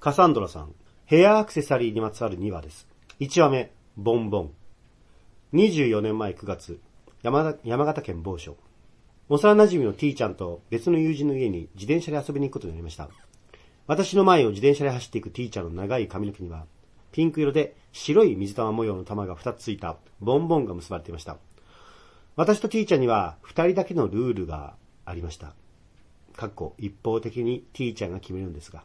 カサンドラさん、ヘアアクセサリーにまつわる2話です。1話目、ボンボン。24年前9月、山山形県某所。幼馴染の T ちゃんと別の友人の家に自転車で遊びに行くことになりました。私の前を自転車で走っていく T ちゃんの長い髪の毛には、ピンク色で白い水玉模様の玉が2つついたボンボンが結ばれていました。私と T ちゃんには2人だけのルールがありました。かっこ一方的に T ちゃんが決めるんですが。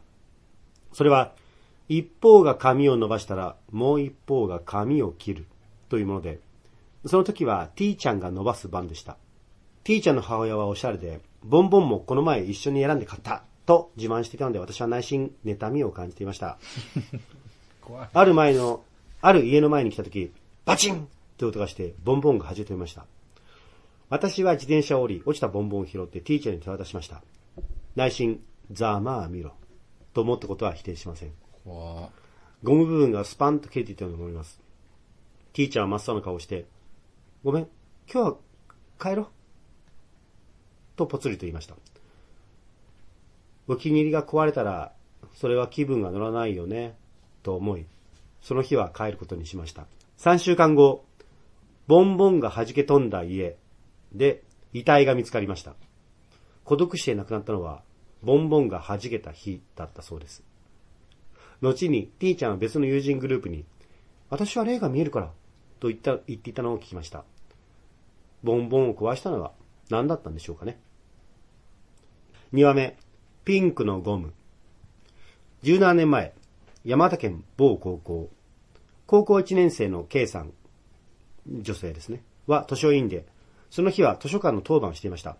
それは、一方が髪を伸ばしたらもう一方が髪を切るというもので、その時は T ちゃんが伸ばす番でした。T ちゃんの母親はおしゃれで、ボンボンもこの前一緒に選んで買ったと自慢していたので私は内心妬みを感じていました。ある前の、ある家の前に来た時、バチンという音がして、ボンボンが弾けていました。私は自転車を降り、落ちたボンボンを拾って T ちゃんに手渡しました。内心、ざまあ見ろ。と思ったことは否定しません。ゴム部分がスパンと切れていたように思います。T ちゃんは真っ青な顔をして、ごめん、今日は帰ろう。とぽつりと言いました。お気に入りが壊れたら、それは気分が乗らないよね、と思い、その日は帰ることにしました。3週間後、ボンボンが弾け飛んだ家で遺体が見つかりました。孤独死で亡くなったのは、ボンボンが弾けた日だったそうです。後に T ちゃんは別の友人グループに、私は霊が見えるから、と言った、言っていたのを聞きました。ボンボンを壊したのは何だったんでしょうかね。2話目、ピンクのゴム。17年前、山形県某高校。高校1年生の K さん、女性ですね、は図書委員で、その日は図書館の当番をしていました。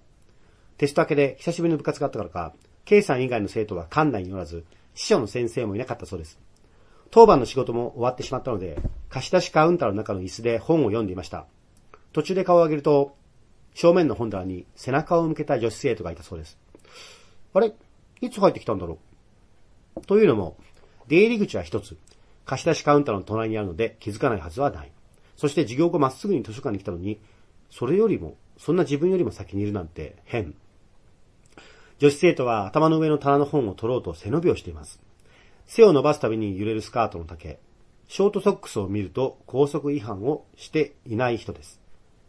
テスト明けで久しぶりの部活があったからか、K さん以外の生徒は館内におらず、司書の先生もいなかったそうです。当番の仕事も終わってしまったので、貸し出しカウンターの中の椅子で本を読んでいました。途中で顔を上げると、正面の本棚に背中を向けた女子生徒がいたそうです。あれ？いつ入ってきたんだろう？というのも、出入り口は一つ、貸し出しカウンターの隣にあるので気づかないはずはない。そして授業後まっすぐに図書館に来たのに、それよりも、そんな自分よりも先にいるなんて変。女子生徒は頭の上の棚の本を取ろうと背伸びをしています。背を伸ばすたびに揺れるスカートの丈。ショートソックスを見ると高速違反をしていない人です。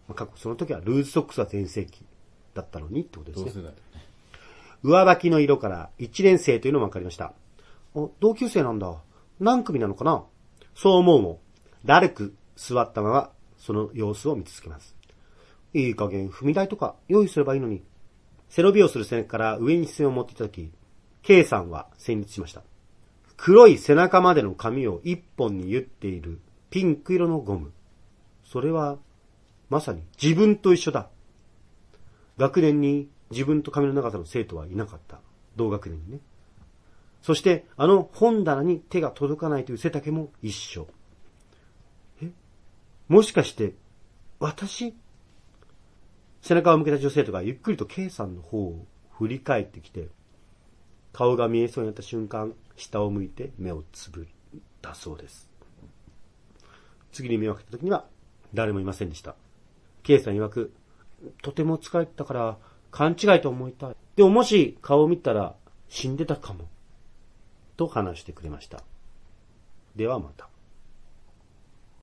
まあ過去その時はルーズソックスは全盛期だったのにってことですね。上履きの色から1年生というのも分かりました。お、同級生なんだ。何組なのかな？そう思うも、だるく座ったまま、その様子を見続けます。いい加減、踏み台とか用意すればいいのに。背伸びをする背中から上に視線を持っていたとき、K さんは戦慄しました。黒い背中までの髪を一本に言っているピンク色のゴム。それは、まさに自分と一緒だ。学年に自分と髪の長さの生徒はいなかった。同学年にね。そして、あの本棚に手が届かないという背丈も一緒。え？もしかして、私？背中を向けた女性とがゆっくりと K さんの方を振り返ってきて、顔が見えそうになった瞬間、下を向いて目をつぶったそうです。次に目を開けた時には、誰もいませんでした。K さん曰く、とても疲れたから、勘違いと思いたい。でももし顔を見たら死んでたかも。と話してくれました。ではまた。